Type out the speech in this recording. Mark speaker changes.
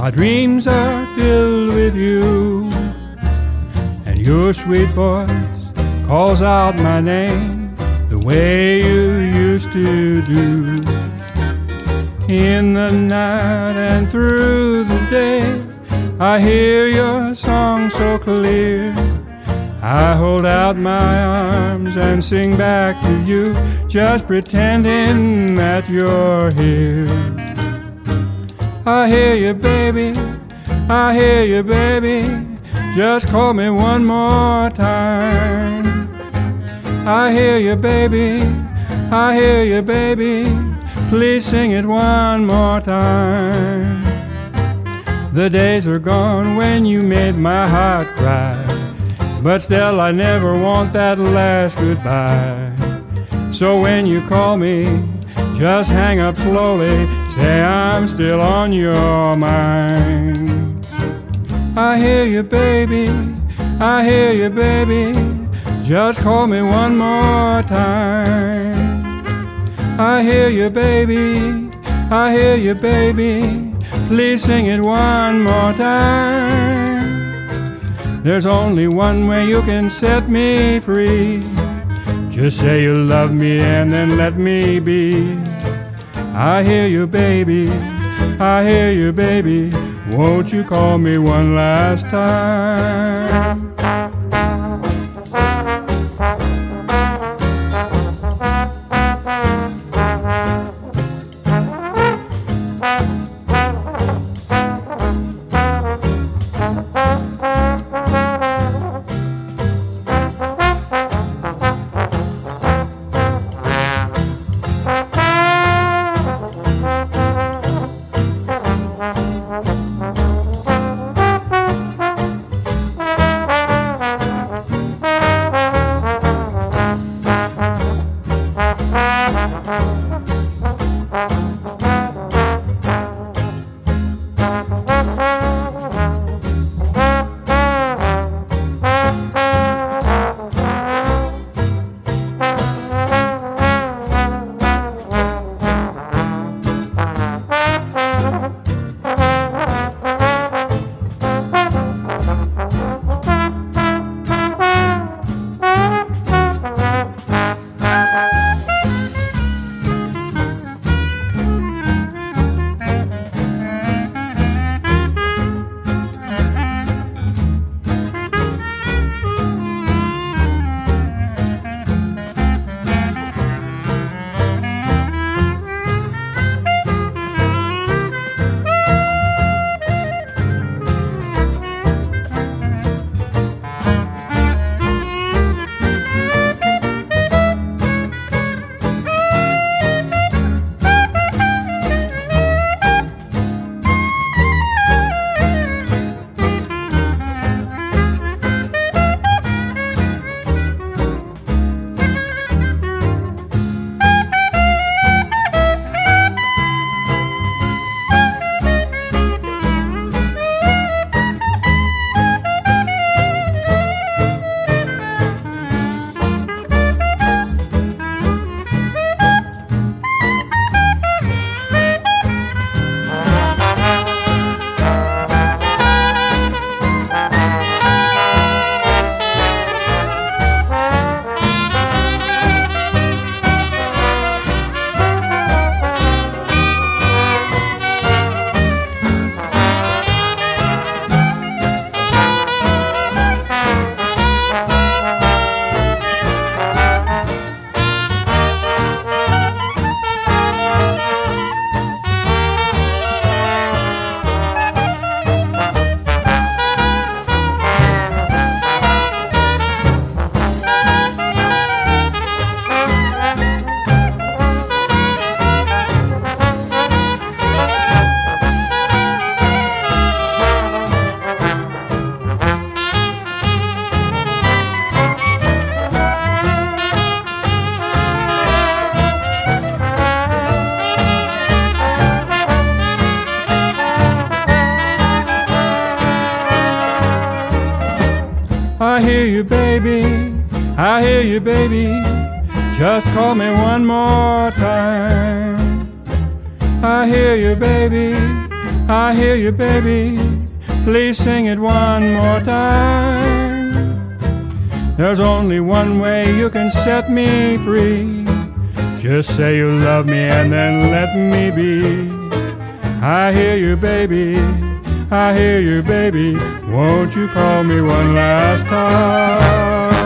Speaker 1: my dreams are filled with you. And your sweet voice calls out my name the way you used to do. In the night and through the day, I hear your song so clear. I hold out my arms and sing back to you, just pretending that you're here. I hear you, baby. I hear you, baby. Just call me one more time. I hear you, baby. I hear you, baby. Please sing it one more time. The days are gone when you made my heart cry. But still, I never want that last goodbye. So when you call me, just hang up slowly. Say I'm still on your mind. I hear you, baby. I hear you, baby. Just call me one more time. I hear you, baby. I hear you, baby. Please sing it one more time. There's only one way you can set me free. Just say you love me and then let me be. I hear you, baby. I hear you, baby. Won't you call me one last time? I hear you, baby. I hear you, baby. Just call me one more time. I hear you, baby. I hear you, baby. Please sing it one more time. There's only one way you can set me free. Just say you love me and then let me be. I hear you, baby. I hear you, baby. Won't you call me one last time?